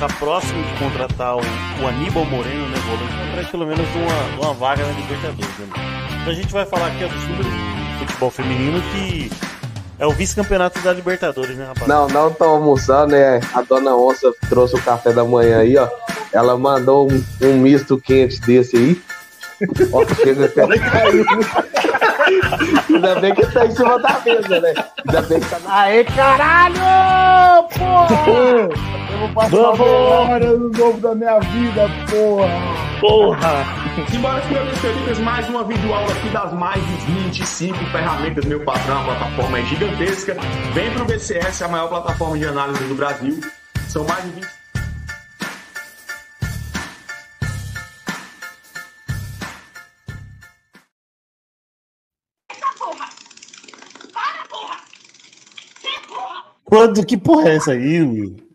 está próximo de contratar o, o Aníbal Moreno, né, volante, atrás pelo menos de uma, uma vaga na Libertadores. Né? Então a gente vai falar aqui dos números do futebol feminino que é o vice-campeonato da Libertadores, né, rapaz? Não, não tô almoçando, né? A dona Onça trouxe o café da manhã aí, ó. Ela mandou um, um misto quente desse aí. Ó, chega até caiu. Ainda bem que tá em cima da mesa, né? Ainda bem que tá. Aê, caralho! Porra! Vou passar Vambora no novo da minha vida, porra! Porra! Simbora, meus queridos, mais uma videoaula aqui das mais de 25 ferramentas, meu patrão, a plataforma é gigantesca. Vem pro BCS, a maior plataforma de análise do Brasil. São mais de 20 Quando, que porra é essa aí, Will?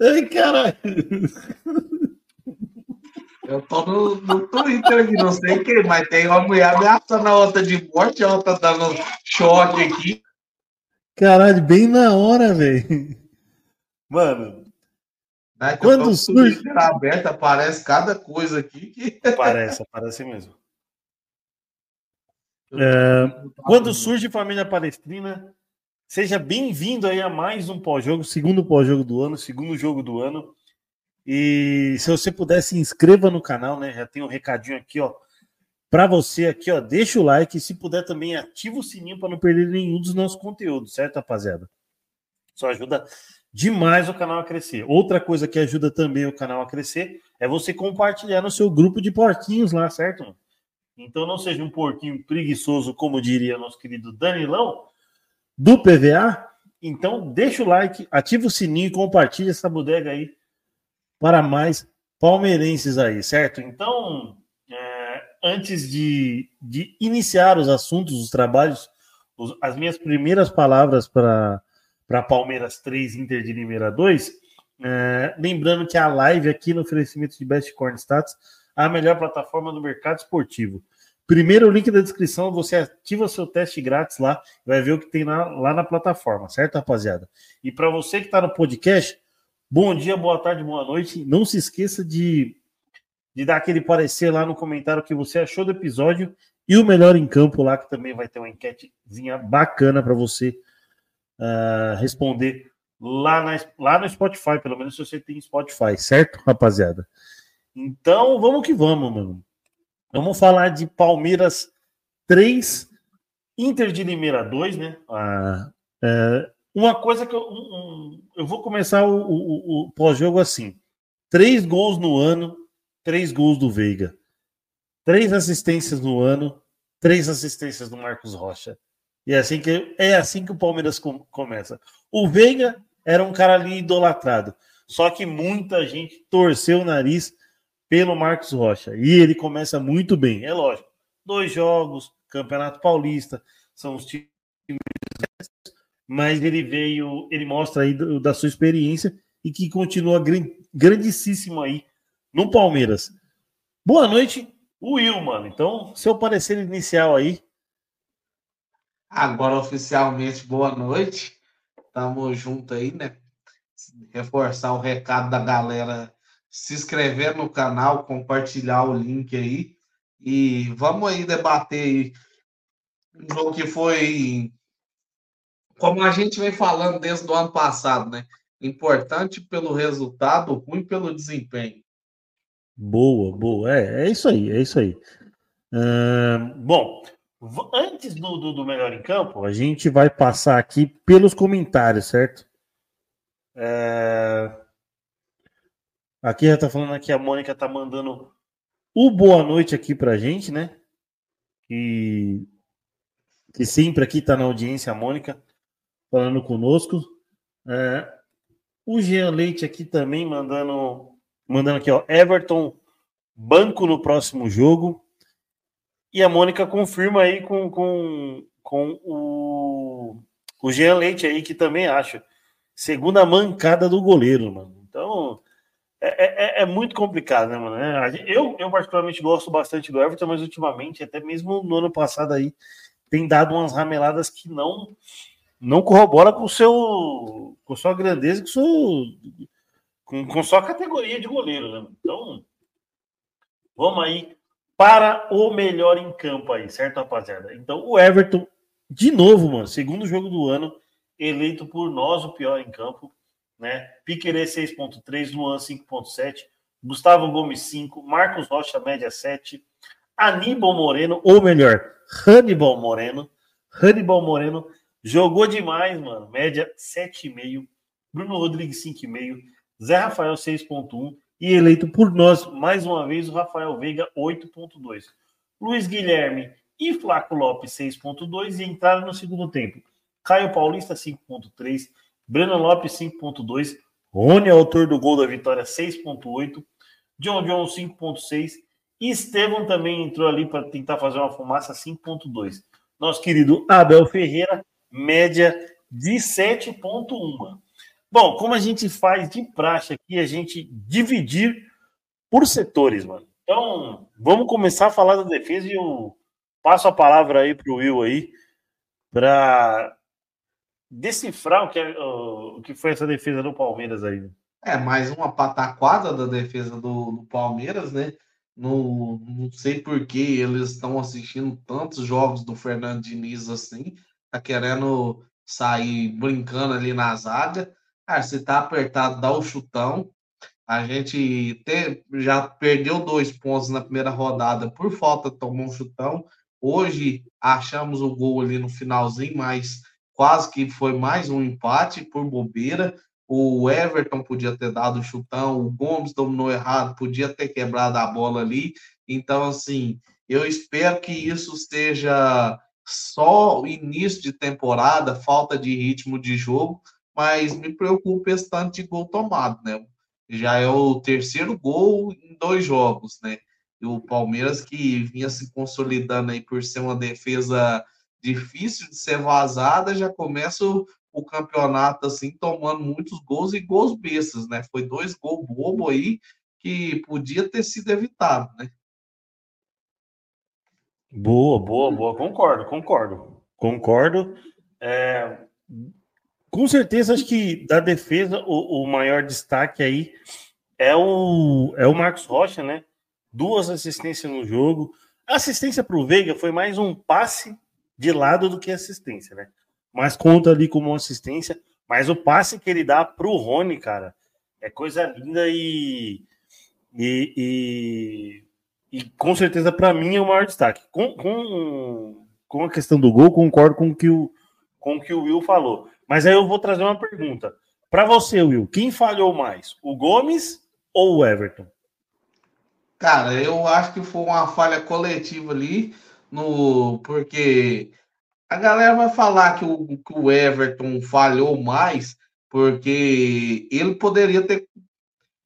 Ai, caralho. Eu tô no, no Twitter aqui, não sei quem, mas tem uma mulher ameaçando a outra de morte, a outra dando short aqui. Caralho, bem na hora, velho. Mano, Né? Quando surge- aberto, aparece cada coisa aqui que. parece, parece mesmo. É, Quando surge Família Palestrina, seja bem-vindo aí a mais um pós-jogo, segundo pós-jogo do ano, segundo jogo do ano. E se você puder, se inscreva no canal, né? Já tem um recadinho aqui, ó. Para você aqui, ó, deixa o like. Se puder também, ativa o sininho para não perder nenhum dos nossos conteúdos, certo, rapaziada? Isso ajuda demais o canal a crescer. Outra coisa que ajuda também o canal a crescer é você compartilhar no seu grupo de porquinhos lá, certo? Então não seja um porquinho preguiçoso, como diria nosso querido Danilão, do PVA. Então deixa o like, ativa o sininho e compartilha essa bodega aí para mais palmeirenses aí, certo? Então, é, antes de, de iniciar os assuntos, os trabalhos, os- as minhas primeiras palavras para Palmeiras 3, Inter de Limeira 2, é, lembrando que a live aqui no oferecimento de Best Corn Stats, a melhor plataforma do mercado esportivo. Primeiro link da descrição, você ativa seu teste grátis lá, vai ver o que tem lá, lá na plataforma, certo, rapaziada? E para você que está no podcast, bom dia, boa tarde, boa noite. Não se esqueça de, de dar aquele parecer lá no comentário que você achou do episódio e o melhor em campo lá, que também vai ter uma enquetezinha bacana para você ah, responder lá, na, lá no Spotify, pelo menos se você tem Spotify, certo, rapaziada? Então, vamos que vamos, mano. Vamos falar de Palmeiras 3, Inter de Limeira 2, né? Ah, é, uma coisa que eu, um- eu vou começar o- o- o pós-jogo assim: três gols no ano, três gols do Veiga, três assistências no ano, três assistências do Marcos Rocha. E é assim que é assim que o Palmeiras com- começa. O Veiga era um cara ali idolatrado, só que muita gente torceu o nariz pelo Marcos Rocha. E ele começa muito bem, é lógico. Dois jogos, Campeonato Paulista, são os times, mas ele veio, ele mostra aí do- da sua experiência e que continua gran- grandíssimo aí no Palmeiras. Boa noite, Will, mano. Então, seu parecer inicial aí. Agora, oficialmente, boa noite. Tamo junto aí, né? Reforçar o recado da galera, se inscrever no canal, compartilhar o link aí. E vamos aí debater aí um jogo que foi, como a gente vem falando desde o ano passado, né? Importante pelo resultado, ruim pelo desempenho. Boa, boa. É, é isso aí, é isso aí. Bom, antes do, do, do Melhor em Campo, a gente vai passar aqui pelos comentários, certo? É, Aqui já tá falando que a Mônica tá mandando o boa noite aqui pra gente, né? Que, que sempre aqui tá na audiência, a Mônica, falando conosco. É, O Jean Leite aqui também mandando mandando aqui, ó, Everton banco no próximo jogo. E a Mônica confirma aí com, com, com o, o Jean Leite aí, que também acha. Segunda mancada do goleiro, mano. Então, é, é, é muito complicado, né, mano? É, Eu, eu particularmente gosto bastante do Everton, mas ultimamente, até mesmo no ano passado aí, tem dado umas rameladas que não não corrobora com seu com sua grandeza, com, com, com sua categoria de goleiro, né? Então, vamos aí para o melhor em campo aí, certo, rapaziada? Então, o Everton, de novo, mano, segundo jogo do ano, eleito por nós o pior em campo, né? Piquerê 6.3, Luan 5.7, Gustavo Gomes 5, Marcos Rocha média 7, Aníbal Moreno, ou melhor, Hannibal Moreno, Hannibal Moreno jogou demais, mano, média 7,5, Bruno Rodrigues 5,5, Zé Rafael 6.1 e eleito por nós mais uma vez o Rafael Veiga 8.2. Luiz Guilherme e Flaco Lopes 6.2 e entraram no segundo tempo. Caio Paulista 5.3, Breno Lopes 5.2, Rony, autor do gol da vitória 6.8, John John 5.6 e Estevam também entrou ali para tentar fazer uma fumaça 5.2. Nosso querido Abel Ferreira, média de 7.1. Bom, como a gente faz de praxe aqui, a gente dividir por setores, mano. Então, vamos começar a falar da defesa e eu passo a palavra aí para o Will aí para decifrar o que, é, o que foi essa defesa do Palmeiras aí. Né? É, mais uma pataquada da defesa do, do Palmeiras, né? Não, não sei por que eles estão assistindo tantos jogos do Fernando Diniz assim, tá querendo sair brincando ali na zaga. Ah, se tá apertado, dá o chutão. A gente te, já perdeu dois pontos na primeira rodada por falta, tomou um chutão. Hoje achamos o gol ali no finalzinho, mas quase que foi mais um empate por bobeira. O Everton podia ter dado o chutão, o Gomes dominou errado, podia ter quebrado a bola ali. Então, assim, eu espero que isso esteja só o início de temporada, falta de ritmo de jogo, mas me preocupa esse tanto de gol tomado, né? Já é o terceiro gol em dois jogos, né? E o Palmeiras que vinha se consolidando aí por ser uma defesa difícil de ser vazada, já começa o, o campeonato assim tomando muitos gols e gols bestas, né? Foi dois gols bobo aí que podia ter sido evitado, né? Boa, boa, boa. Concordo, concordo. Concordo. É, com certeza, acho que da defesa, o, o, maior destaque aí é o, é o Marcos Rocha, né? Duas assistências no jogo. A assistência para o Veiga foi mais um passe de lado do que assistência, né? Mas conta ali como assistência. Mas o passe que ele dá para o Rony, cara, é coisa linda e, e, e e com certeza, para mim, é o maior destaque. Com, com, com a questão do gol, concordo com o, que o, com o que o Will falou. Mas aí eu vou trazer uma pergunta. Para você, Will, quem falhou mais? O Gomes ou o Everton? Cara, eu acho que foi uma falha coletiva ali, no porque a galera vai falar que o, que o Everton falhou mais, porque ele poderia ter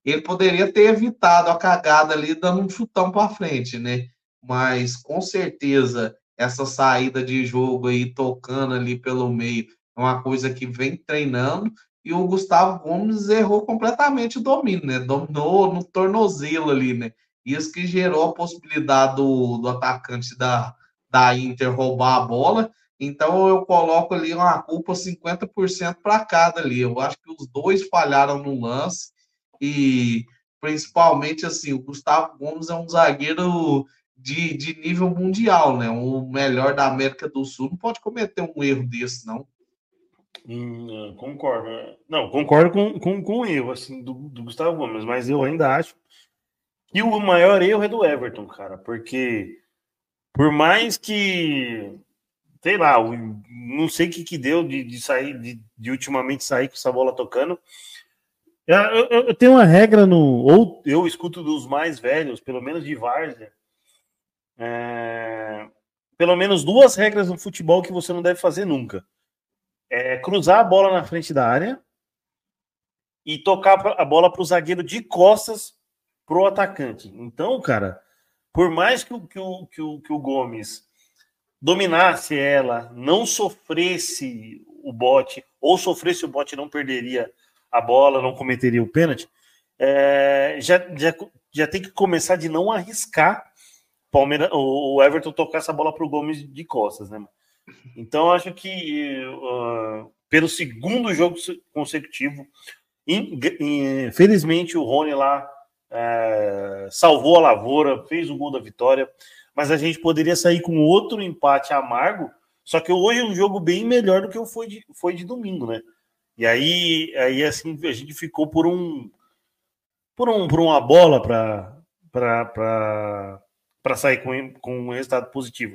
ele poderia ter evitado a cagada ali dando um chutão para frente, né? Mas com certeza essa saída de jogo aí tocando ali pelo meio é uma coisa que vem treinando e o Gustavo Gomes errou completamente o domínio, né? Dominou no tornozelo ali, né? Isso que gerou a possibilidade do, do atacante da, da Inter roubar a bola. Então eu coloco ali uma culpa 50% para cada ali. Eu acho que os dois falharam no lance e principalmente assim, o Gustavo Gomes é um zagueiro de, de nível mundial, né? O melhor da América do Sul não pode cometer um erro desse, não. Hum, concordo. Não, concordo com, com, com o erro assim, do, do Gustavo Gomes, mas eu ainda acho que o maior erro é do Everton, cara, porque por mais que sei lá, não sei o que, que deu de, de sair, de, de ultimamente sair com essa bola tocando, eu, eu, eu, tenho uma regra no. Ou eu escuto dos mais velhos, pelo menos de Várzea. É, pelo menos duas regras no futebol que você não deve fazer nunca. É cruzar a bola na frente da área e tocar a bola para o zagueiro de costas pro atacante. Então, cara, por mais que o, que o, que o, que o Gomes dominasse ela, não sofresse o bote, ou sofresse o bote não perderia a bola, não cometeria o pênalti, é, já, já, já tem que começar de não arriscar Palmeiras, o Everton tocar essa bola para o Gomes de costas, né? Então, acho que uh, pelo segundo jogo consecutivo, infelizmente o Rony lá é, salvou a lavoura, fez o gol da vitória, mas a gente poderia sair com outro empate amargo. Só que hoje é um jogo bem melhor do que foi de, foi de domingo, né? E aí, aí assim, a gente ficou por um por, um, por uma bola para sair com, com um resultado positivo.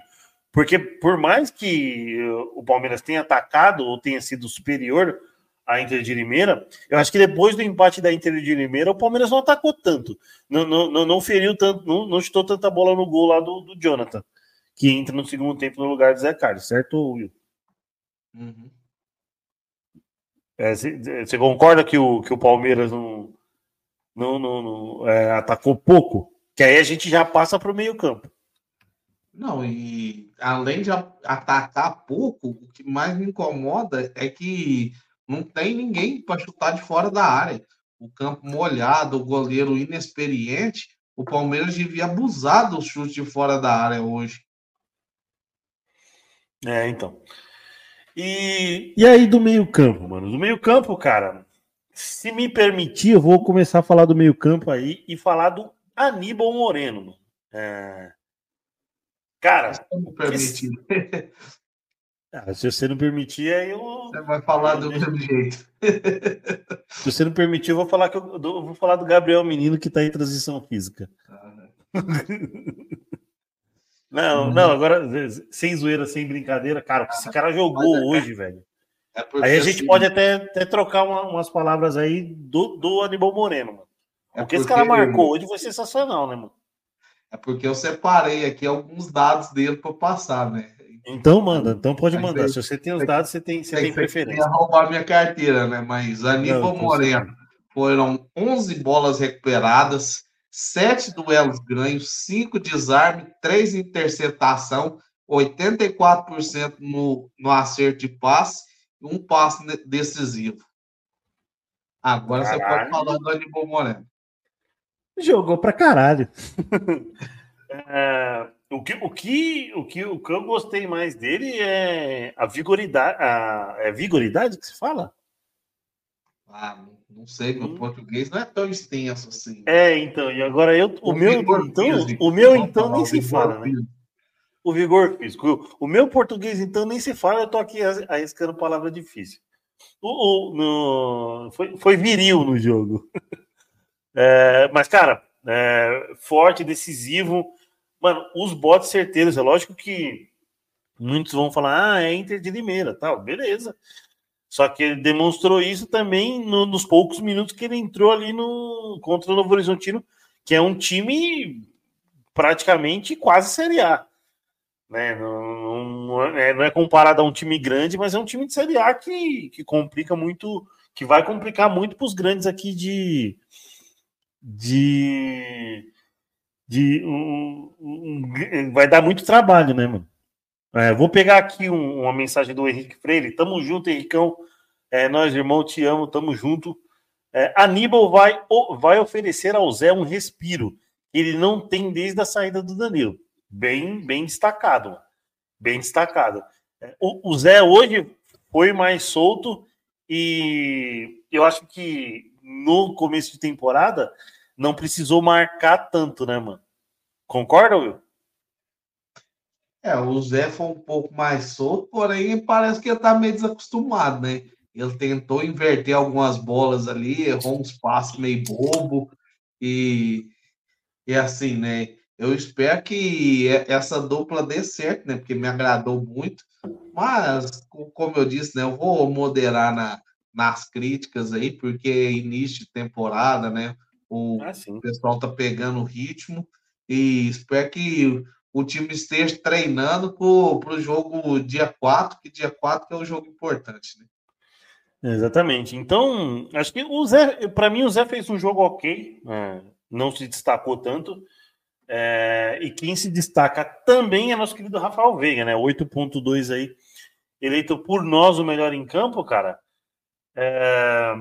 Porque por mais que o Palmeiras tenha atacado ou tenha sido superior à Inter de Limeira, eu acho que depois do empate da Inter de Limeira, o Palmeiras não atacou tanto. Não, não, não feriu tanto, não, não chutou tanta bola no gol lá do, do Jonathan, que entra no segundo tempo no lugar do Zé Carlos, certo, Will? Uhum. Você é, concorda que o, que o Palmeiras não, não, não, não é, atacou pouco? Que aí a gente já passa para o meio-campo. Não, e além de atacar pouco, o que mais me incomoda é que não tem ninguém para chutar de fora da área. O campo molhado, o goleiro inexperiente, o Palmeiras devia abusar do chute de fora da área hoje. É, então. E, e aí do meio-campo, mano? Do meio-campo, cara, se me permitir, eu vou começar a falar do meio-campo aí e falar do Aníbal Moreno. Mano. É... Cara, se... ah, se você não permitir, aí eu. Você vai falar do mesmo jeito. se você não permitir, eu vou falar que eu, eu vou falar do Gabriel Menino que está em transição física. Ah, não, uhum. não, agora, sem zoeira, sem brincadeira, cara, esse cara jogou é, hoje, velho. É aí a gente assim, pode até, até trocar uma, umas palavras aí do, do Aníbal Moreno, mano. É porque, esse cara marcou hoje foi sensacional, né, mano? É porque eu separei aqui alguns dados dele para passar, né? Então manda, então pode mandar. Se você tem os dados, você tem, você tem preferência. roubar minha carteira, né? Mas Aníbal Moreno foram 11 bolas recuperadas, 7 duelos ganhos, 5 desarme, 3 interceptação, 84% no, no acerto de passe e um passe decisivo. Agora caralho. você pode falar do Aníbal Moreno. Jogou pra caralho. é, o, que, o, que, o, que, o que eu gostei mais dele é a vigoridade. A, é vigoridade que se fala? Ah, não sei, meu hum. português não é tão extenso assim. É, então, e agora eu. O, o meu, então, físico, o meu, então, nem se fala, né? O vigor físico. O meu português, então, nem se fala, eu tô aqui arriscando palavra difícil. O, no, foi, foi viril no jogo. É, mas, cara, é, forte, decisivo. Mano, os botes certeiros. É lógico que muitos vão falar, ah, é Inter de Limeira, tal, beleza. Só que ele demonstrou isso também no, nos poucos minutos que ele entrou ali no contra o Novo Horizontino, que é um time praticamente quase Série A. Né? Não, não, é, não é comparado a um time grande, mas é um time de Série A que, que complica muito, que vai complicar muito para os grandes aqui de, de. De um, um, vai dar muito trabalho, né, mano? É, vou pegar aqui um, uma mensagem do Henrique Freire. Tamo junto, Henricão. É, nós, irmão, te amo, tamo junto. É, Aníbal vai, vai oferecer ao Zé um respiro. Ele não tem desde a saída do Danilo. Bem, bem destacado. Bem destacado. É, o, o Zé hoje foi mais solto e eu acho que no começo de temporada não precisou marcar tanto, né, mano? Concorda, Will? É, o Zé foi um pouco mais solto, porém parece que ele tá meio desacostumado, né? Ele tentou inverter algumas bolas ali, errou uns passos meio bobo e, e assim, né? Eu espero que essa dupla dê certo, né? Porque me agradou muito. Mas, como eu disse, né? Eu vou moderar na, nas críticas aí, porque é início de temporada, né? O ah, pessoal tá pegando o ritmo e espero que o time esteja treinando para o jogo dia 4, que dia 4 que é o jogo importante, né? Exatamente. Então, acho que o Zé, para mim, o Zé fez um jogo ok, né? não se destacou tanto. É, e quem se destaca também é nosso querido Rafael Veiga, né? 8.2 aí, eleito por nós o melhor em campo, cara. É...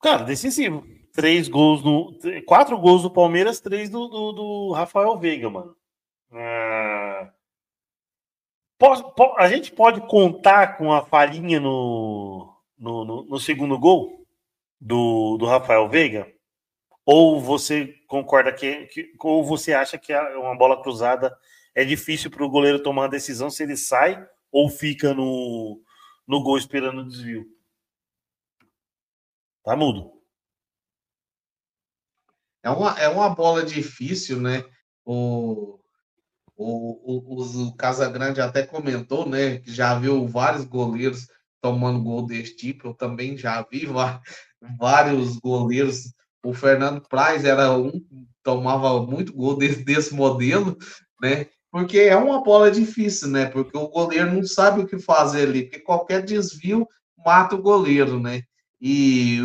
Cara, decisivo. Três gols no. Quatro gols do Palmeiras, três do, do, do Rafael Veiga, mano. É... a gente pode contar com a falhinha no, no, no, no segundo gol do, do Rafael Veiga? Ou você concorda que, que, ou você acha que uma bola cruzada é difícil para o goleiro tomar uma decisão se ele sai ou fica no, no gol esperando o desvio? Tá mudo. É uma, é uma bola difícil, né? O, o, o, o Casagrande até comentou, né? Que já viu vários goleiros tomando gol desse tipo. Eu também já vi vários goleiros. O Fernando Praz era um tomava muito gol desse, desse modelo, né? Porque é uma bola difícil, né? Porque o goleiro não sabe o que fazer ali, porque qualquer desvio mata o goleiro, né? E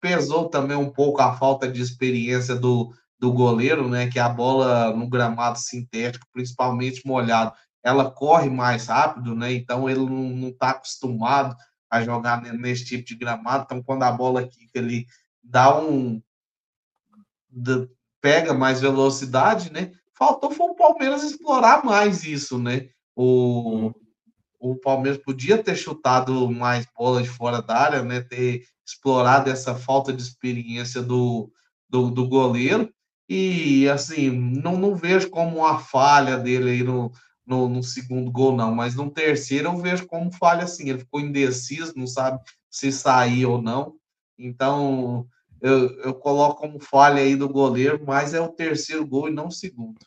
pesou também um pouco a falta de experiência do, do goleiro, né? Que a bola no gramado sintético, principalmente molhado, ela corre mais rápido, né? Então ele não está acostumado a jogar nesse tipo de gramado. Então, quando a bola quica, ele dá um. pega mais velocidade, né? Faltou foi o Palmeiras explorar mais isso, né? O, o Palmeiras podia ter chutado mais bola de fora da área, né? Ter explorado essa falta de experiência do, do, do goleiro. E assim, não, não vejo como uma falha dele aí no, no, no, segundo gol, não. Mas no terceiro eu vejo como falha assim. Ele ficou indeciso, não sabe se sair ou não. Então, eu, eu coloco como falha aí do goleiro, mas é o terceiro gol e não o segundo.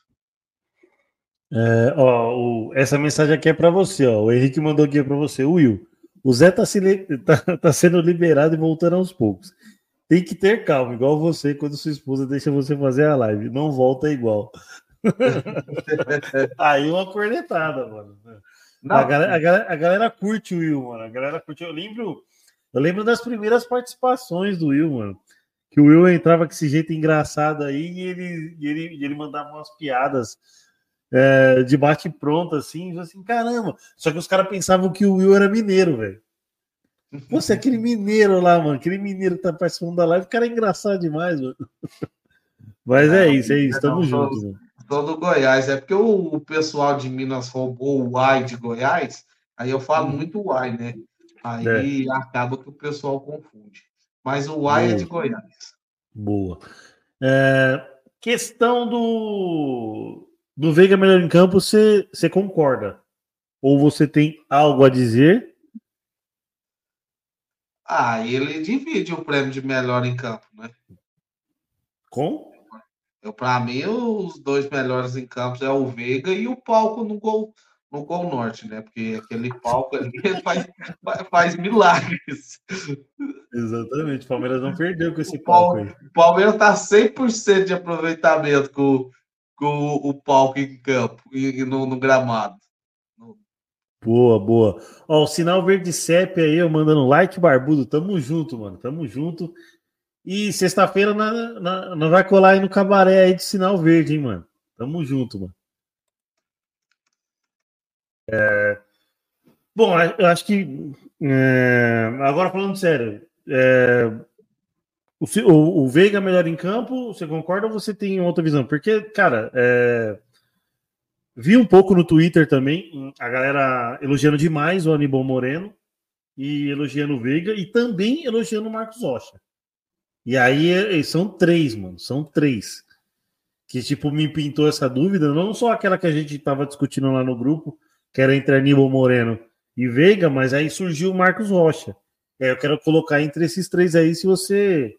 É, ó, o, essa mensagem aqui é para você, ó. O Henrique mandou aqui para você, Will. O Zé tá, se, tá, tá, sendo liberado e voltando aos poucos. Tem que ter calma, igual você, quando sua esposa deixa você fazer a live. Não volta igual. Aí uma cornetada, mano. A galera, a, galera, a galera, curte o Will, mano. A galera curte. Eu lembro, eu lembro das primeiras participações do Will, mano. Que o Will entrava com esse jeito engraçado aí e ele, e ele, e ele mandava umas piadas é, de bate pronto, assim, assim, caramba. Só que os caras pensavam que o Will era mineiro, velho. Você, aquele mineiro lá, mano, aquele mineiro que tá participando da live, o cara é engraçado demais, mano. Mas é isso, é isso, tamo junto, mano. Sou do Goiás, é porque o, o, pessoal de Minas roubou o Uai de Goiás, aí eu falo hum. muito Uai, né? Aí é. acaba que o pessoal confunde. Mas o Uai é de Goiás. Boa. É, questão do do Veiga melhor em campo, você, você concorda? Ou você tem algo a dizer? Ah, ele divide o prêmio de melhor em campo, né? Com? Eu, para mim, os dois melhores em campo é o Veiga e o palco no gol, no gol norte, né? Porque aquele palco ali faz, faz milagres. Exatamente, o Palmeiras não perdeu com esse o palco aí. O Palmeiras tá 100% de aproveitamento com, com o palco em campo e no, no gramado. Boa, boa. Ó, o sinal verde CEP aí, eu mandando like, barbudo. Tamo junto, mano. Tamo junto. E sexta-feira nós vai colar aí no cabaré aí de sinal verde, hein, mano. Tamo junto, mano. É... Bom, eu acho que. É... Agora falando sério, é... O, o, o Veiga melhor em campo, você concorda ou você tem outra visão? Porque, cara, é... vi um pouco no Twitter também a galera elogiando demais o Aníbal Moreno e elogiando o Veiga e também elogiando o Marcos Rocha. E aí são três, mano, são três. Que, tipo, me pintou essa dúvida, não só aquela que a gente estava discutindo lá no grupo, que era entre Aníbal Moreno e Veiga, mas aí surgiu o Marcos Rocha. É, eu quero colocar entre esses três aí, se você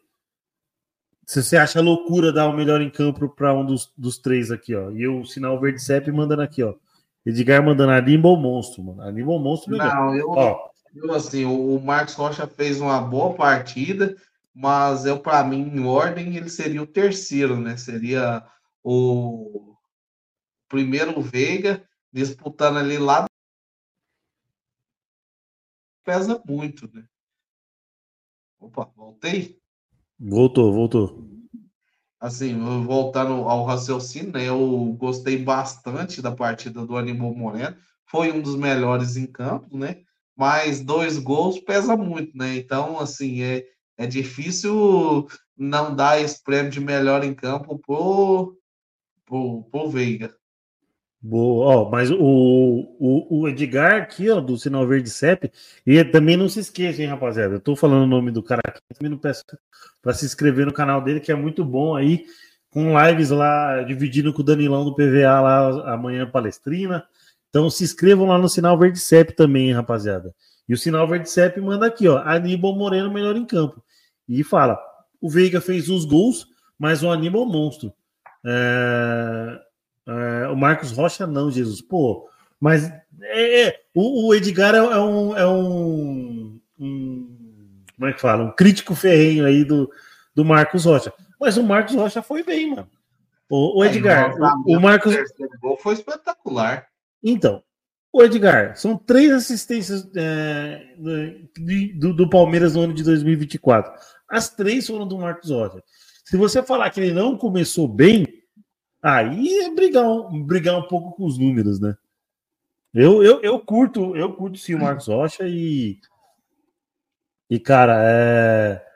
se você acha loucura dar o melhor em campo para um dos, dos três aqui, ó. E o sinal verde CEP mandando aqui, ó. Edgar mandando Animal Monstro, mano. Animal Monstro melhor. Não, eu, ó. eu assim, o Marcos Rocha fez uma boa partida, mas eu, para mim, em ordem, ele seria o terceiro, né? Seria o primeiro Veiga, disputando ali lá. Pesa muito, né? Opa, voltei? Voltou, voltou. Assim, voltando ao raciocínio, né, eu gostei bastante da partida do Aníbal Moreno. Foi um dos melhores em campo, né? Mas dois gols pesa muito, né? Então, assim, é, é difícil não dar esse prêmio de melhor em campo pro, pro, pro Veiga. Boa, ó, mas o, o, o, Edgar aqui, ó, do Sinal Verde CEP, e também não se esqueça, hein, rapaziada. Eu tô falando o nome do cara aqui, também não peço para se inscrever no canal dele, que é muito bom aí, com lives lá, dividindo com o Danilão do PVA lá amanhã palestrina. Então se inscrevam lá no Sinal Verde CEP também, hein, rapaziada. E o Sinal Verde CEP manda aqui, ó, Aníbal Moreno melhor em campo. E fala, o Veiga fez os gols, mas o Aníbal monstro. É é, o Marcos Rocha não, Jesus. Pô, mas é, é o, o, Edgar é, é, um, é um, um, Como é que fala? Um crítico ferrenho aí do, do Marcos Rocha. Mas o Marcos Rocha foi bem, mano. O, o Edgar, o, o Marcos. O foi espetacular. Então, o Edgar, são três assistências é, do, do, Palmeiras no ano de 2024. As três foram do Marcos Rocha. Se você falar que ele não começou bem, Aí é brigar brigar um pouco com os números, né? Eu, eu, eu curto, eu curto sim o Marcos Rocha e. E, cara, é.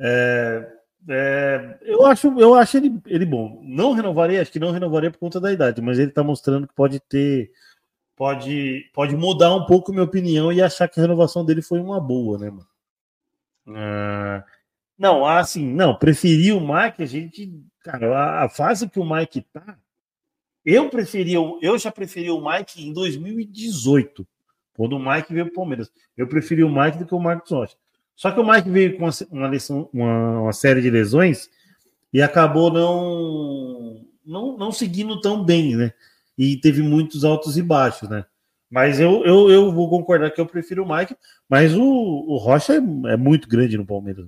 É, é, eu acho, eu acho ele, ele bom. Não renovaria, acho que não renovaria por conta da idade, mas ele tá mostrando que pode ter. Pode, pode mudar um pouco minha opinião e achar que a renovação dele foi uma boa, né, mano? Ah, não, assim, não, preferi o Mike, a gente Cara, a, fase que o Mike tá, eu preferia, eu já preferi o Mike em 2018, quando o Mike veio para o Palmeiras. Eu preferi o Mike do que o Marcos Rocha. Só que o Mike veio com uma, uma, uma, uma série de lesões e acabou não, não, não seguindo tão bem, né? E teve muitos altos e baixos, né? Mas eu, eu, eu vou concordar que eu prefiro o Mike, mas o, o Rocha é, é muito grande no Palmeiras.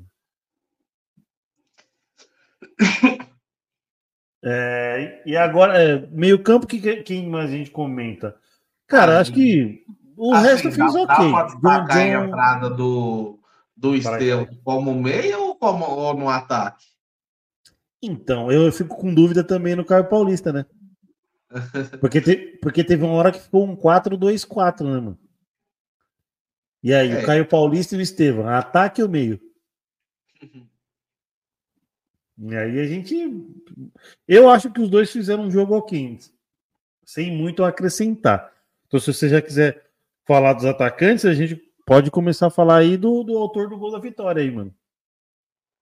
É, e agora, é, meio campo, que, quem mais a gente comenta? Cara, acho que o assim, resto fez ok. Dá pra John, a entrada do, do Estevam como meio ou, como, ou no ataque? Então, eu fico com dúvida também no Caio Paulista, né? Porque, te, porque teve uma hora que ficou um 4-2-4, né, mano? E aí, é. o Caio Paulista e o Estevam, ataque ou meio? E aí a gente. Eu acho que os dois fizeram um jogo ok, sem muito acrescentar. Então, se você já quiser falar dos atacantes, a gente pode começar a falar aí do, do autor do gol da vitória aí, mano.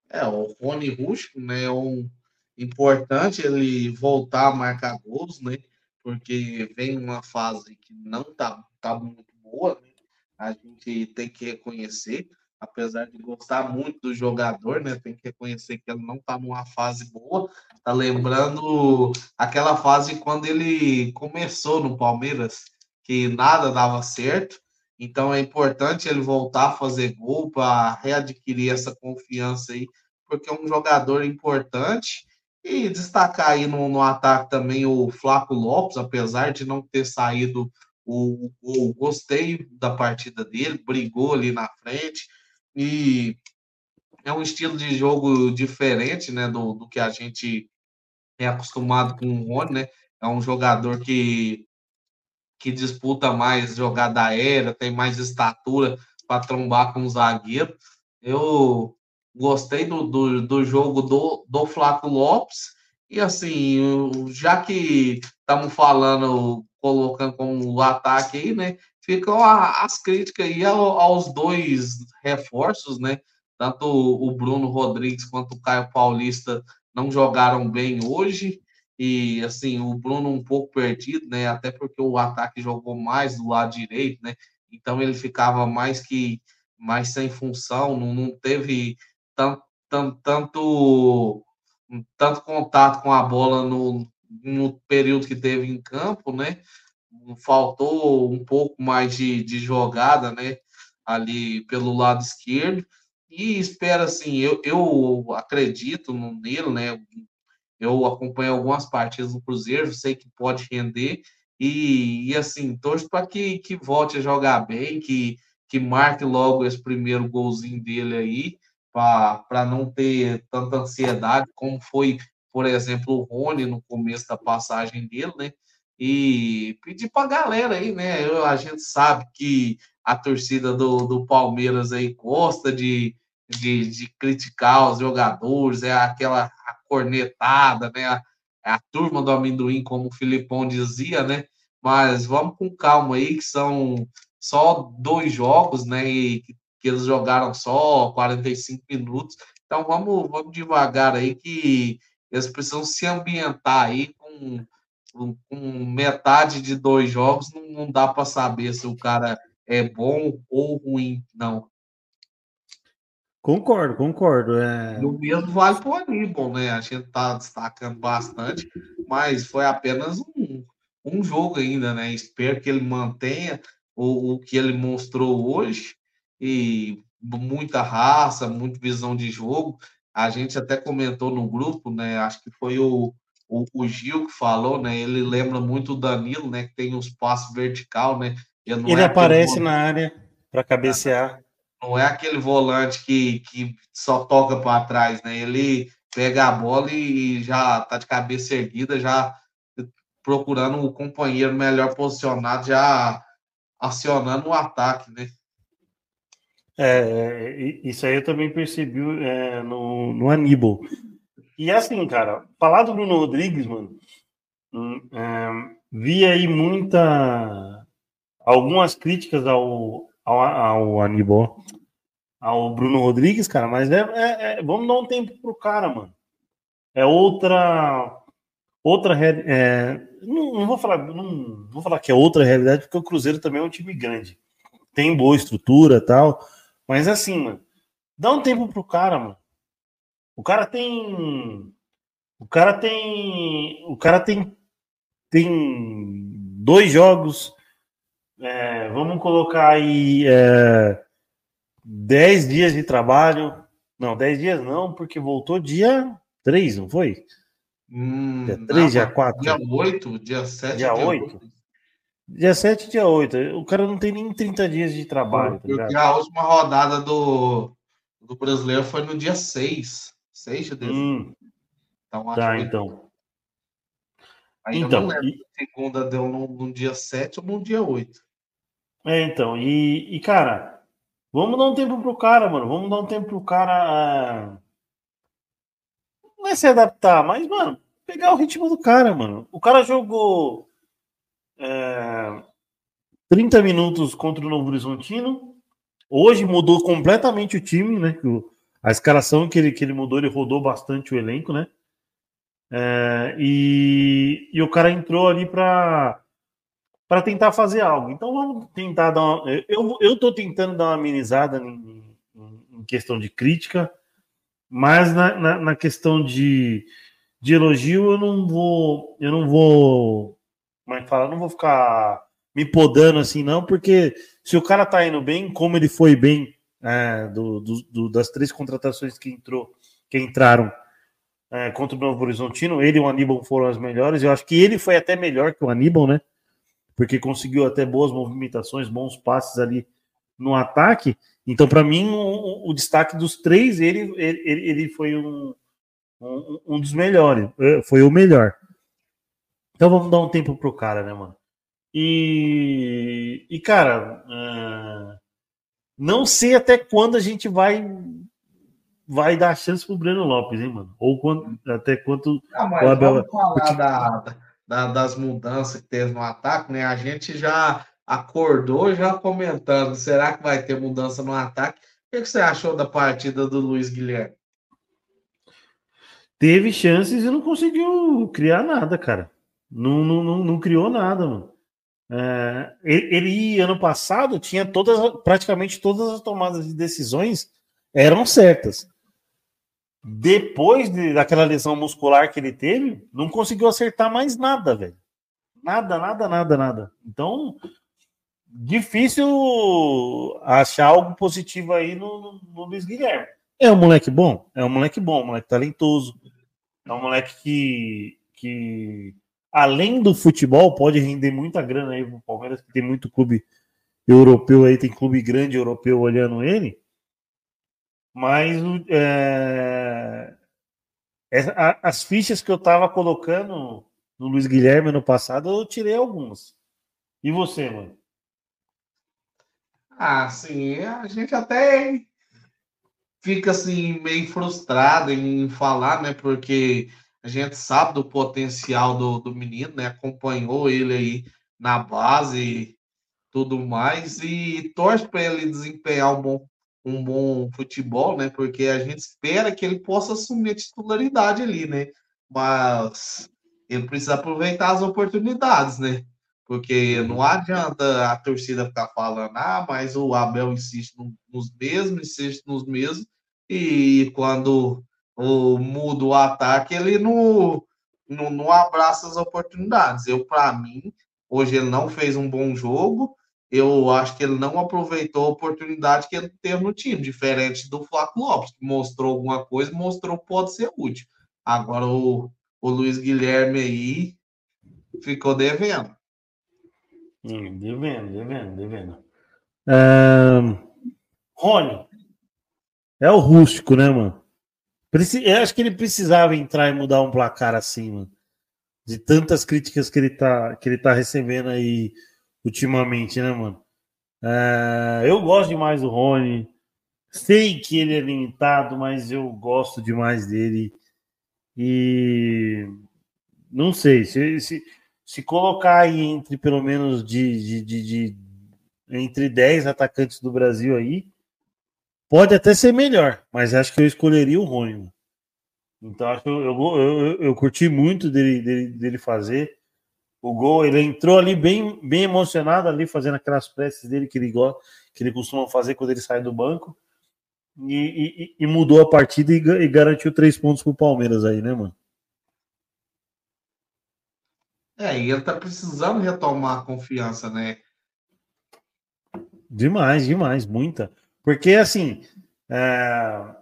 É, o Rony Rusco, né? É um importante ele voltar a marcar gols, né? Porque vem uma fase que não tá, tá muito boa, né? A gente tem que reconhecer apesar de gostar muito do jogador, né? Tem que reconhecer que ele não está numa fase boa. Tá lembrando aquela fase quando ele começou no Palmeiras, que nada dava certo. Então é importante ele voltar a fazer gol para readquirir essa confiança aí, porque é um jogador importante. E destacar aí no, no ataque também o Flaco Lopes, apesar de não ter saído o, o, gostei da partida dele, brigou ali na frente, e é um estilo de jogo diferente, né, do, do que a gente é acostumado com o Rony, né? É um jogador que que disputa mais jogada aérea, tem mais estatura para trombar com o zagueiro. Eu gostei do, do, do, jogo do, do Flaco Lopes. E assim, já que estamos falando, colocando como ataque aí, né? Ficam as críticas aí aos dois reforços, né? Tanto o Bruno Rodrigues quanto o Caio Paulista não jogaram bem hoje. E assim, o Bruno um pouco perdido, né? Até porque o ataque jogou mais do lado direito, né? Então ele ficava mais que mais sem função, não, não teve tanto, tanto, tanto, tanto contato com a bola no, no período que teve em campo, né? Faltou um pouco mais de, de jogada, né? Ali pelo lado esquerdo. E espera assim, eu, eu acredito nele, né? Eu acompanho algumas partidas do Cruzeiro, sei que pode render. E, e assim, torço para que, que volte a jogar bem, que, que marque logo esse primeiro golzinho dele aí, para não ter tanta ansiedade, como foi, por exemplo, o Rony no começo da passagem dele, né? E pedir para a galera aí, né? Eu, a gente sabe que a torcida do, do Palmeiras aí gosta de, de, de criticar os jogadores, é aquela cornetada, né? a turma do amendoim, como o Filipão dizia, né? Mas vamos com calma aí, que são só dois jogos, né? E que eles jogaram só 45 minutos. Então vamos, vamos devagar aí, que eles precisam se ambientar aí com, com metade de dois jogos. Não, não dá para saber se o cara é bom ou ruim, não. Concordo, concordo. É... O mesmo vale para o Aníbal, né? A gente está destacando bastante, mas foi apenas um, um jogo ainda, né? Espero que ele mantenha o, o que ele mostrou hoje e muita raça, muita visão de jogo. A gente até comentou no grupo, né? Acho que foi o, o, o Gil que falou, né? Ele lembra muito o Danilo, né? Que tem os passos vertical, né? Ele, ele é aparece na área para cabecear não é aquele volante que, que só toca para trás, né? Ele pega a bola e já tá de cabeça erguida, já procurando o companheiro melhor posicionado, já acionando o ataque, né? É, isso aí eu também percebi é, no, no Aníbal. E assim, cara, falar do Bruno Rodrigues, mano, hum, é, vi aí muita. algumas críticas ao, ao, ao Aníbal, ao Bruno Rodrigues, cara, mas é, é, é, vamos dar um tempo pro cara, mano. É outra. Outra. É, não, não, vou falar, não, vou falar que é outra realidade, porque o Cruzeiro também é um time grande. Tem boa estrutura tal. Mas assim, mano, dá um tempo pro cara, mano. O cara tem. O cara tem. O cara tem. Tem dois jogos é, vamos colocar aí é, 10 dias de trabalho. Não, 10 dias não, porque voltou dia 3, não foi? Hum, dia 3, não, dia 4. Dia 8, dia 7. Dia, dia 8. 8. Dia 7 dia 8. O cara não tem nem 30 dias de trabalho. Tá a última rodada do, do brasileiro foi no dia 6. 6 de dezembro. Hum. Então, tá, que... então. Ainda então, não e... segunda deu no, no dia 7 ou no dia 8. É, então, e, e, cara, vamos dar um tempo pro cara, mano. Vamos dar um tempo pro cara. Não é se adaptar, mas, mano, pegar o ritmo do cara, mano. O cara jogou é, 30 minutos contra o Novo Horizontino. Hoje mudou completamente o time, né? A escalação que ele, que ele mudou, ele rodou bastante o elenco, né? É, e, e o cara entrou ali para para tentar fazer algo. Então vamos tentar dar uma. Eu estou tentando dar uma amenizada em, em, questão de crítica, mas na, na, na, questão de, de elogio eu não vou. Eu não vou. É fala? Eu não vou ficar me podando assim, não, porque se o cara tá indo bem, como ele foi bem é, do, do, do, das três contratações que entrou, que entraram é, contra o Novo Horizontino, ele e o Aníbal foram as melhores. Eu acho que ele foi até melhor que o Aníbal, né? porque conseguiu até boas movimentações, bons passes ali no ataque. Então, para mim, o, o, destaque dos três, ele, ele, ele foi um, um, um, dos melhores, é, foi o melhor. Então, vamos dar um tempo pro cara, né, mano? E, e cara, uh, não sei até quando a gente vai vai dar chance pro Breno Lopes, hein, mano? Ou quando, até quanto ah, o Abel... Vamos falar da, da, das mudanças que teve no ataque, né? A gente já acordou já comentando, será que vai ter mudança no ataque? O que, você achou da partida do Luiz Guilherme? Teve chances e não conseguiu criar nada, cara. Não, não, não, não criou nada, mano. Ele, ele, ano passado, tinha todas, praticamente todas as tomadas de decisões eram certas depois de, daquela lesão muscular que ele teve, não conseguiu acertar mais nada, velho. Nada, nada, nada, nada. Então, difícil achar algo positivo aí no, no, no Luiz Guilherme. É um moleque bom? É um moleque bom, um moleque talentoso. É um moleque que, que além do futebol, pode render muita grana aí pro Palmeiras, que tem muito clube europeu aí, tem clube grande europeu olhando ele. Mas é, as fichas que eu estava colocando no Luiz Guilherme no passado, eu tirei algumas. E você, mano? Ah, sim, a gente até fica assim meio frustrado em falar, né? Porque A gente sabe do potencial do, do menino, né? Acompanhou ele aí na base e tudo mais, e torce para ele desempenhar um bom, um bom futebol, né? Porque a gente espera que ele possa assumir a titularidade ali, né? Mas ele precisa aproveitar as oportunidades, né? Porque não adianta a torcida ficar falando, ah, mas o Abel insiste nos mesmos, insiste nos mesmos, e quando o muda o ataque, ele não, não, não abraça as oportunidades. Eu, para mim, hoje ele não fez um bom jogo, eu acho que ele não aproveitou a oportunidade que ele teve no time, diferente do Flávio Lopes, que mostrou alguma coisa, mostrou que pode ser útil. Agora o, o Luiz Guilherme aí ficou devendo. Hum, devendo, devendo, devendo. Um, Rony, é o rústico, né, mano? Eu acho que ele precisava entrar e mudar um placar assim, mano. De tantas críticas que ele tá, que ele tá recebendo aí ultimamente, né, mano? É, eu gosto demais do Rony. Sei que ele é limitado, mas eu gosto demais dele. E não sei, se, se, se colocar aí entre pelo menos de, de, de, de entre 10 atacantes do Brasil aí, pode até ser melhor, mas acho que eu escolheria o Rony. Então acho que eu, eu, eu, eu curti muito dele, dele, dele fazer o gol. Ele entrou ali bem, bem emocionado ali, fazendo aquelas preces dele que ele gosta, que ele costuma fazer quando ele sai do banco. E, e, e mudou a partida e, e garantiu três pontos pro Palmeiras aí, né, mano? É, e ele tá precisando retomar a confiança, né? Demais, demais, muita. Porque, assim, é,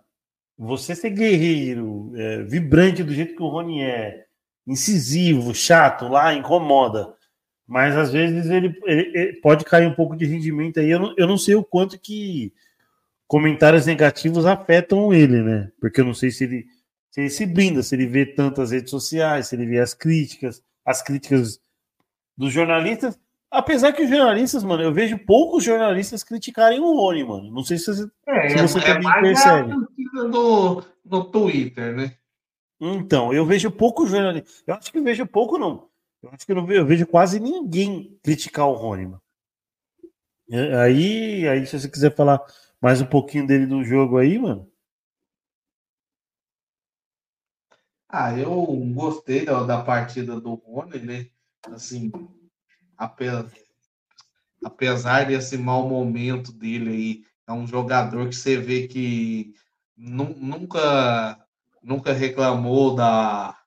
você ser guerreiro, é, vibrante do jeito que o Rony é, incisivo, chato, lá incomoda. Mas às vezes ele, ele, ele, pode cair um pouco de rendimento aí. Eu não, eu não sei o quanto que comentários negativos afetam ele, né? Porque eu não sei se ele se ele se blinda, se ele vê tantas redes sociais, se ele vê as críticas, as críticas dos jornalistas. Apesar que os jornalistas, mano, eu vejo poucos jornalistas criticarem o Rony, mano. Não sei se você, é, se você é, também é percebe. No, no Twitter, né? Então, eu vejo pouco jornalista. Eu acho que eu vejo pouco, não. Eu acho que eu, não vejo, eu vejo quase ninguém criticar o Rony, mano. É, aí, aí, se você quiser falar mais um pouquinho dele do jogo aí, mano. Ah, eu gostei da, da partida do Rony, né? Assim, apesar, desse mau momento dele aí, é um jogador que você vê que nunca nunca reclamou da,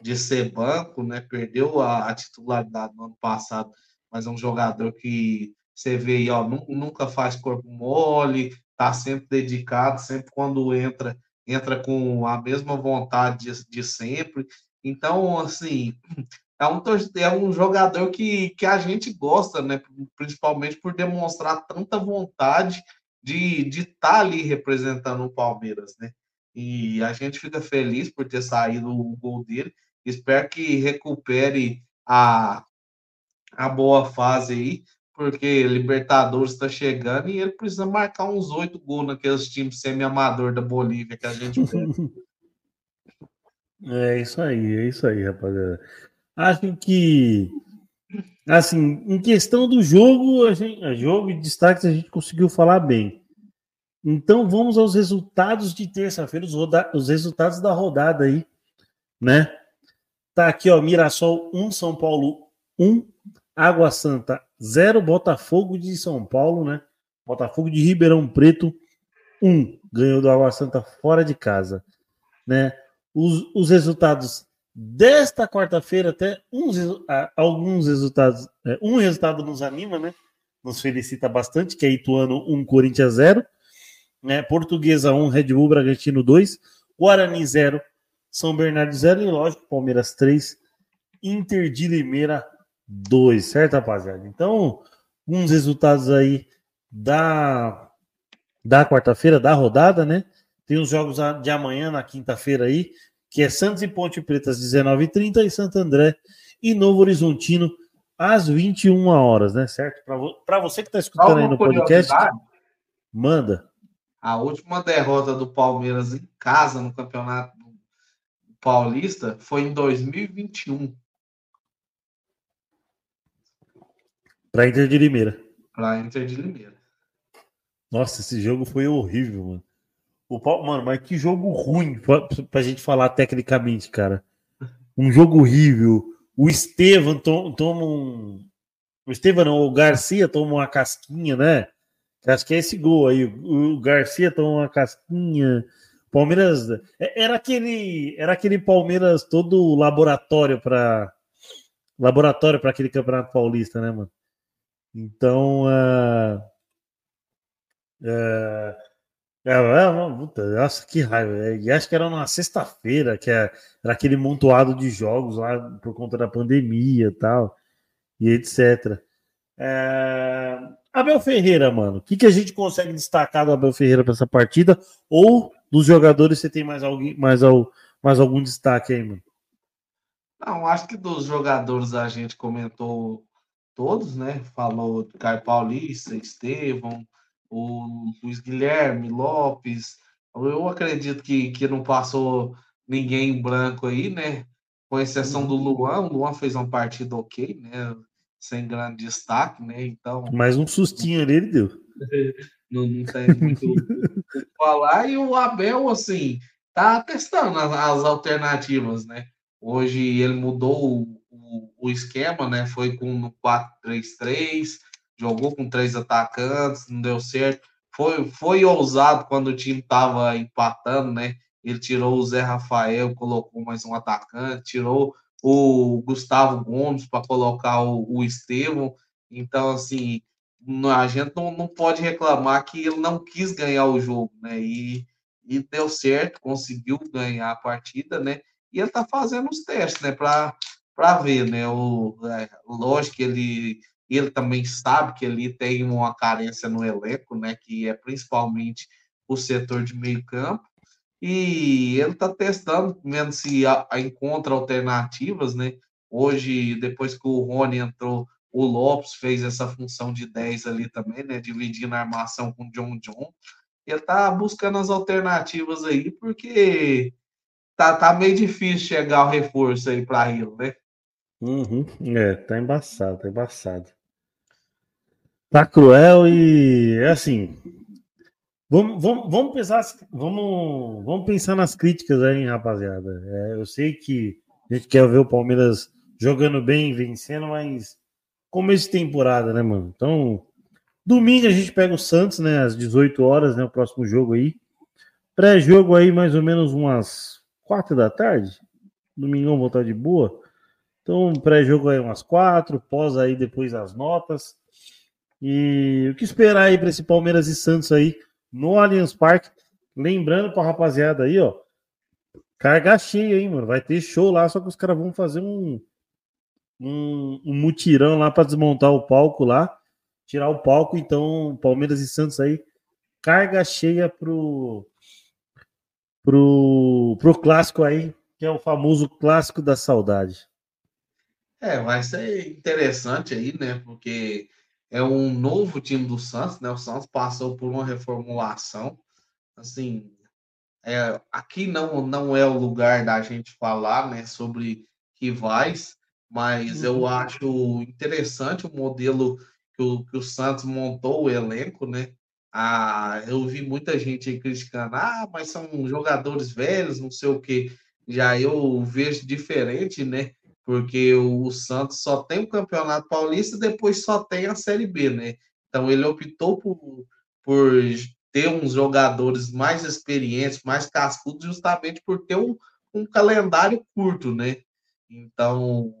de ser banco, né? Perdeu a, a titularidade no ano passado, mas é um jogador que você vê aí, ó, nunca faz corpo mole, tá sempre dedicado, sempre quando entra, entra com a mesma vontade de, de sempre. Então, assim, é um, é um jogador que, que a gente gosta, né? Principalmente por demonstrar tanta vontade de estar de tá ali representando o Palmeiras, né? E a gente fica feliz por ter saído o gol dele. Espero que recupere a, a boa fase aí, porque Libertadores está chegando e ele precisa marcar uns oito gols naqueles times semi-amador da Bolívia que a gente É isso aí, é isso aí, rapaziada. Acho que, assim, em questão do jogo, a gente, jogo e destaques a gente conseguiu falar bem. Então vamos aos resultados de terça-feira, os, os, resultados da rodada aí, né? Tá aqui, ó, Mirassol 1, São Paulo 1, Água Santa 0, Botafogo de São Paulo, né? Botafogo de Ribeirão Preto 1, ganhou do Água Santa fora de casa, né? Os, os resultados desta quarta-feira até uns, alguns resultados, é, um resultado nos anima, né? Nos felicita bastante, que é Ituano 1, Corinthians 0 né? Portuguesa 1, Red Bull Bragantino 2, Guarani 0, São Bernardo 0 e, lógico, Palmeiras 3, Inter de Limeira 2, certo, rapaziada? Então, uns resultados aí da, da quarta-feira, da rodada, né? Tem os jogos de amanhã, na quinta-feira aí, que é Santos e Ponte Preta às 19h30 e Santo André e Novo Horizontino às 21 horas, né? Certo? Para você que está escutando aí no podcast, manda a última derrota do Palmeiras em casa no campeonato Paulista foi em 2021. Para Inter de Limeira. Para Inter de Limeira. Nossa, esse jogo foi horrível, mano. O Mano, mas que jogo ruim pra, pra gente falar tecnicamente, cara. Um jogo horrível. O Estevam to, toma um. O Estevam não, o Garcia toma uma casquinha, né? Acho que é esse gol aí. O Garcia toma uma casquinha. Palmeiras. É, era aquele, era aquele Palmeiras todo laboratório para laboratório para aquele Campeonato Paulista, né, mano? Então, uh, uh, é, é, puta, nossa, que raiva. E acho que era numa sexta-feira, que é, era aquele montoado de jogos lá por conta da pandemia e tal, e etc. É... Abel Ferreira, mano, o que, que a gente consegue destacar do Abel Ferreira para essa partida? Ou dos jogadores você tem mais, alguém, mais, mais algum destaque aí, mano? Não, acho que dos jogadores a gente comentou todos, né? Falou Caio Paulista, Estevão, o Luiz Guilherme, Lopes. Eu acredito que, que não passou ninguém em branco aí, né? Com exceção do uhum. Luan. O Luan fez uma partida ok, né? sem grande destaque, né? Então. Mais um sustinho ali ele deu. não, não tem muito o que falar. E o Abel, assim, tá testando as, as alternativas, né? Hoje ele mudou o, o, o, esquema, né? Foi com no 4-3-3, jogou com três atacantes, não deu certo. Foi, foi ousado quando o time tava empatando, né? Ele tirou o Zé Rafael, colocou mais um atacante, tirou o Gustavo Gomes para colocar o, o Estevão. Então, assim, a gente não, não pode reclamar que ele não quis ganhar o jogo, né? E, e deu certo, conseguiu ganhar a partida, né? E ele está fazendo os testes, né? Para ver, né? O, é, lógico que ele, ele também sabe que ele tem uma carência no elenco, né? Que é principalmente o setor de meio campo e ele está testando, vendo se a, a encontra alternativas, né? Hoje, depois que o Rony entrou, o Lopes fez essa função de 10 ali também, né? Dividindo a armação com o John John. Ele tá buscando as alternativas aí, porque tá, tá meio difícil chegar o reforço aí para ele, né? Uhum. É, tá embaçado, tá embaçado. Tá cruel e assim, Vamos, vamos, vamos, pensar, vamos, vamos pensar nas críticas aí, rapaziada. É, eu sei que a gente quer ver o Palmeiras jogando bem, vencendo, mas começo de temporada, né, mano? Então, domingo a gente pega o Santos, né, às 18 horas, né, o próximo jogo aí. Pré-jogo aí, mais ou menos umas 4 da tarde. Domingão voltar de boa. Então, pré-jogo aí umas 4, pós aí depois as notas. E o que esperar aí para esse Palmeiras e Santos aí? no Allianz Parque. Lembrando pra rapaziada aí, ó. Carga cheia, hein, mano. Vai ter show lá, só que os caras vão fazer um, um, um mutirão lá para desmontar o palco lá. Tirar o palco, então, Palmeiras e Santos aí. Carga cheia pro, pro, pro clássico aí, que é o famoso clássico da saudade. É, vai ser interessante aí, né? Porque é um novo time do Santos, né? O Santos passou por uma reformulação. Assim, é, aqui não, não é o lugar da gente falar né, sobre rivais, mas uhum. eu acho interessante o modelo que o, que o Santos montou o elenco, né? Ah, eu vi muita gente criticando, ah, mas são jogadores velhos, não sei o que. Já eu vejo diferente, né? Porque o Santos só tem o Campeonato Paulista e depois só tem a Série B, né? Então ele optou por, por ter uns jogadores mais experientes, mais cascudos, justamente por ter um, um calendário curto, né? Então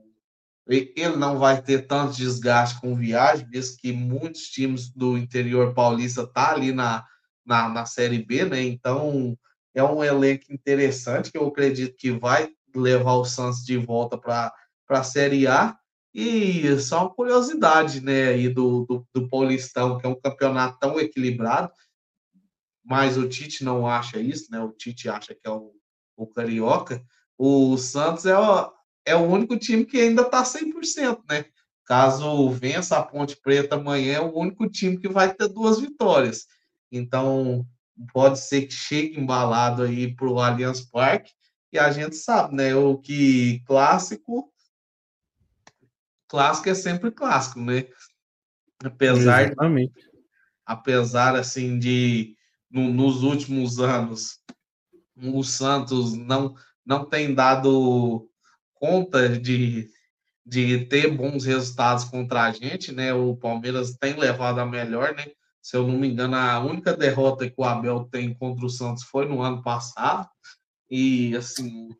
ele não vai ter tanto desgaste com viagem, visto que muitos times do interior paulista tá ali na, na, na Série B, né? Então é um elenco interessante que eu acredito que vai levar o Santos de volta para a Série A. E só uma curiosidade, né, aí do, do, do, Paulistão, que é um campeonato tão equilibrado, mas o Tite não acha isso, né? O Tite acha que é o, o Carioca. O Santos é o, é o único time que ainda está 100%, né? Caso vença a Ponte Preta amanhã, é o único time que vai ter duas vitórias. Então, pode ser que chegue embalado aí para o Allianz Parque que a gente sabe, né? O que clássico, clássico é sempre clássico, né? Apesar, Exatamente. apesar assim de no, nos últimos anos o Santos não não tem dado conta de, de ter bons resultados contra a gente, né? O Palmeiras tem levado a melhor, né? Se eu não me engano, a única derrota que o Abel tem contra o Santos foi no ano passado. E assim,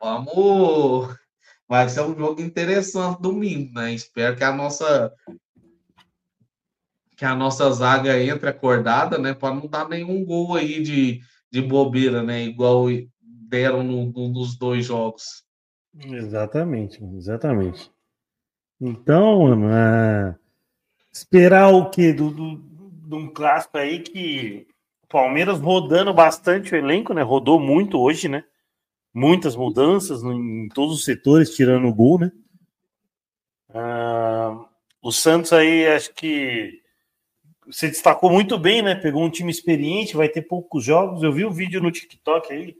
vamos. Vai ser um jogo interessante domingo, né? Espero que a nossa que a nossa zaga entre acordada, né? Para não dar nenhum gol aí de, de bobeira, né? Igual deram no, no, nos dois jogos. Exatamente, exatamente. Então, é... esperar o quê? Do, do, de um clássico aí que o Palmeiras rodando bastante o elenco, né? Rodou muito hoje, né? Muitas mudanças em todos os setores, tirando o gol, né? Ah, o Santos aí, acho que você destacou muito bem, né? Pegou um time experiente, vai ter poucos jogos. Eu vi o um vídeo no TikTok aí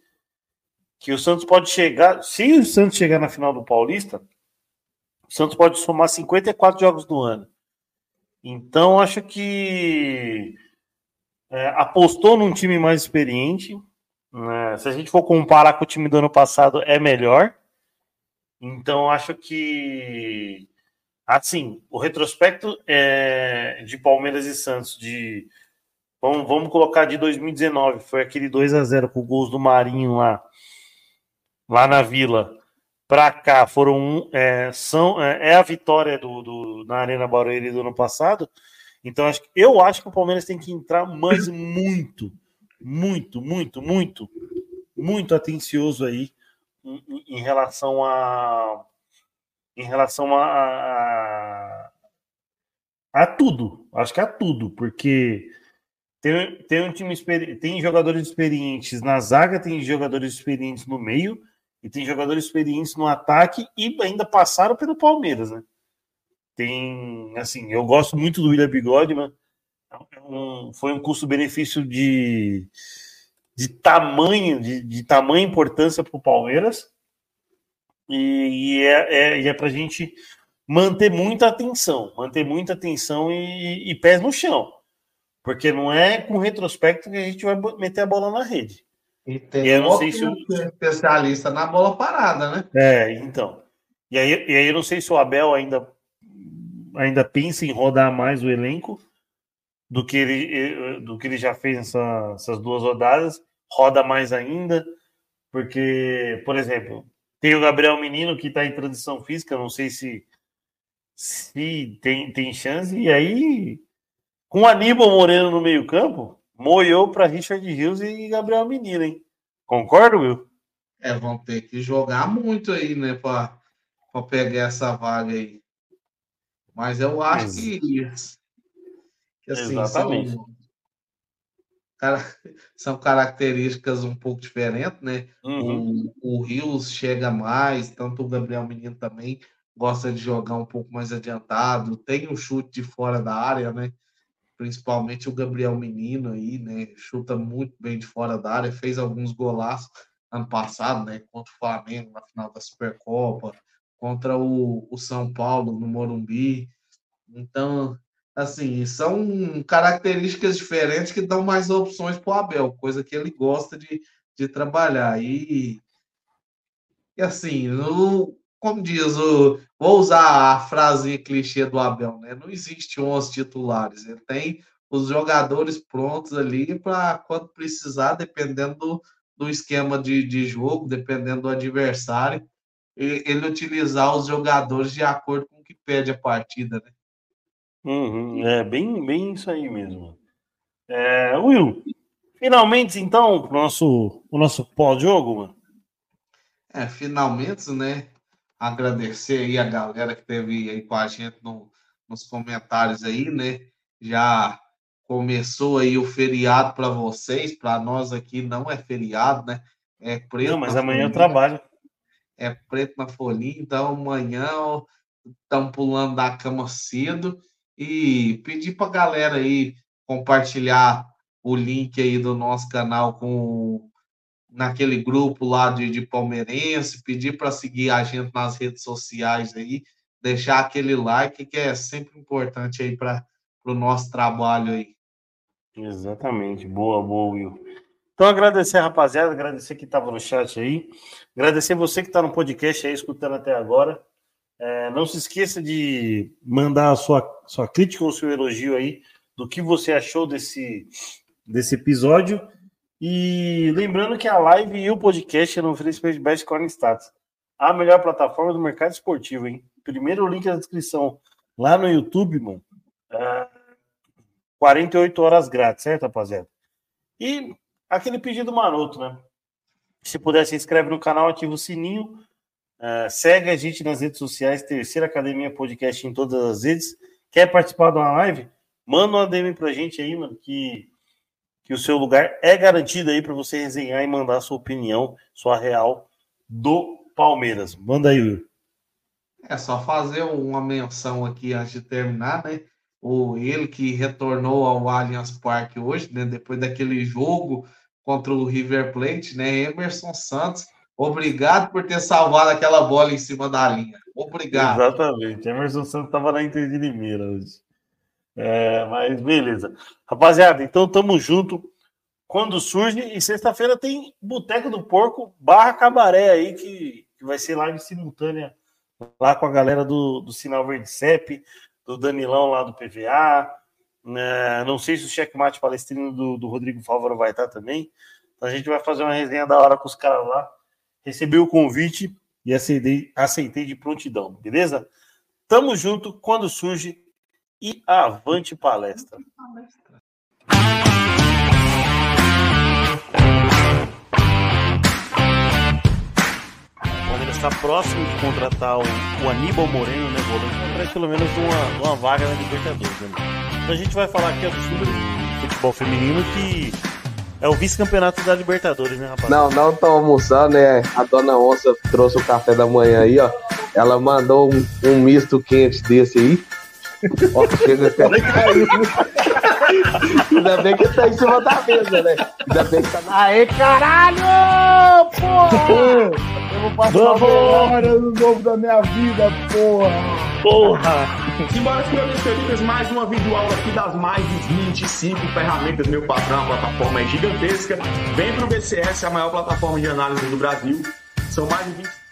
que o Santos pode chegar, se o Santos chegar na final do Paulista, o Santos pode somar 54 jogos do ano. Então, acho que é, apostou num time mais experiente. Né? Se a gente for comparar com o time do ano passado, é melhor. Então, acho que, assim, o retrospecto é, de Palmeiras e Santos de. Vamos, vamos colocar de 2019, foi aquele 2 a 0 com gols do Marinho lá lá na Vila para cá foram é, são é, é, a vitória do, do, na Arena Barueri do ano passado. Então acho, eu acho que o Palmeiras tem que entrar mais muito, muito, muito, muito, muito atencioso aí em, em relação a em relação a, a, a tudo. Acho que a tudo, porque tem, tem um time tem jogadores experientes na zaga, tem jogadores experientes no meio e tem jogadores experientes no ataque e ainda passaram pelo Palmeiras, né? Tem, assim, eu gosto muito do William Bigode, mas é um, foi um custo-benefício de, de tamanho, de, de tamanha importância para o Palmeiras. E, e, é, é, é para a gente manter muita atenção, manter muita atenção e, e pés no chão. Porque não é com retrospecto que a gente vai meter a bola na rede. E tem e não sei se o... especialista na bola parada, né? É, então. E aí, e aí eu não sei se o Abel ainda, ainda pensa em rodar mais o elenco do que ele, do que ele já fez nessa, essas duas rodadas. Roda mais ainda, porque, por exemplo, tem o Gabriel Menino que está em transição física, não sei se, se tem, tem chance, e aí com o Aníbal Moreno no meio-campo, moiou para Richard Rios e Gabriel Menino, hein? Concordo, Will? É, vão ter que jogar muito aí, né, para pegar essa vaga aí. Mas eu acho que, que assim, Exatamente. São, cara, são características um pouco diferentes, né? Uhum. O, o Rios chega mais, tanto o Gabriel Menino também gosta de jogar um pouco mais adiantado, tem um chute de fora da área, né? principalmente o Gabriel Menino aí, né? Chuta muito bem de fora da área, fez alguns golaços ano passado, né? Contra o Flamengo na final da Supercopa, contra o, o São Paulo no Morumbi. Então, assim, são características diferentes que dão mais opções para o Abel, coisa que ele gosta de, de trabalhar. E, e assim, no, como diz o. Vou usar a frase clichê do Abel, né? Não existe 11 titulares. Ele tem os jogadores prontos ali para quando precisar, dependendo do, do esquema de, de jogo, dependendo do adversário, ele utilizar os jogadores de acordo com o que pede a partida, né? Uhum, é bem, bem isso aí mesmo. É, Will, finalmente então o nosso, o nosso pós-jogo, mano. É, finalmente, né? agradecer aí a galera que teve aí com a gente no, nos comentários aí, né? Já começou aí o feriado para vocês, para nós aqui não é feriado, né? É preto. Não, mas amanhã eu trabalho. É preto na folhinha, então amanhã estamos pulando da cama cedo e pedir para a galera aí compartilhar o link aí do nosso canal com naquele grupo lá de, de palmeirense, pedir para seguir a gente nas redes sociais aí, deixar aquele like que é sempre importante aí para o nosso trabalho aí. Exatamente, boa, boa, Will. Então, agradecer, rapaziada, agradecer que estava no chat aí, agradecer você que está no podcast aí, escutando até agora. É, não se esqueça de mandar a sua, sua crítica ou seu elogio aí do que você achou desse, desse episódio. E lembrando que a live e o podcast é no de Best Corn Stats, a melhor plataforma do mercado esportivo, hein? Primeiro link na descrição lá no YouTube, mano. É, 48 horas grátis, certo, rapaziada? E aquele pedido maroto, né? Se puder, se inscreve no canal, ativa o sininho, uh, segue a gente nas redes sociais, Terceira Academia Podcast em todas as redes. Quer participar de uma live? Manda uma DM pra gente aí, mano, que, que o seu lugar é garantido aí para você resenhar e mandar sua opinião, sua real do Palmeiras. Manda aí, Will. É só fazer uma menção aqui antes de terminar, né? O ele que retornou ao Allianz Parque hoje, né? Depois daquele jogo contra o River Plate, né? Emerson Santos, obrigado por ter salvado aquela bola em cima da linha. Obrigado. Exatamente. Emerson Santos estava na Inter de Limeira hoje. É, mas beleza. Rapaziada, então tamo junto. Quando surge, e sexta-feira tem Boteco do Porco barra Cabaré aí, que, que vai ser live simultânea lá com a galera do, do Sinal Verde CEP, do Danilão lá do PVA. Né? Não sei se o checkmate palestrino do, do Rodrigo Fávaro vai estar também. Então a gente vai fazer uma resenha da hora com os caras lá. Recebi o convite e aceitei, aceitei de prontidão, beleza? Tamo junto quando surge e avante palestra. Está próximo de contratar o, o Aníbal Moreno, né, volante, para pelo menos uma, uma vaga na Libertadores. Né? Então a gente vai falar aqui dos números futebol feminino que é o vice-campeonato da Libertadores, né, rapaz? Não, não tô almoçando, né? A dona Onça trouxe o café da manhã aí, ó. Ela mandou um, um misto quente desse aí. Ó, chega até caiu. Ainda bem que tá em cima da mesa, né? Ainda bem que tá. Aê, caralho! Porra! Eu vou passar o melhor ano novo da minha vida, porra! Porra! Simbora, senhores e mais uma videoaula aqui das mais de 25 ferramentas, meu patrão, a plataforma é gigantesca. Vem pro BCS, a maior plataforma de análise do Brasil. São mais de 20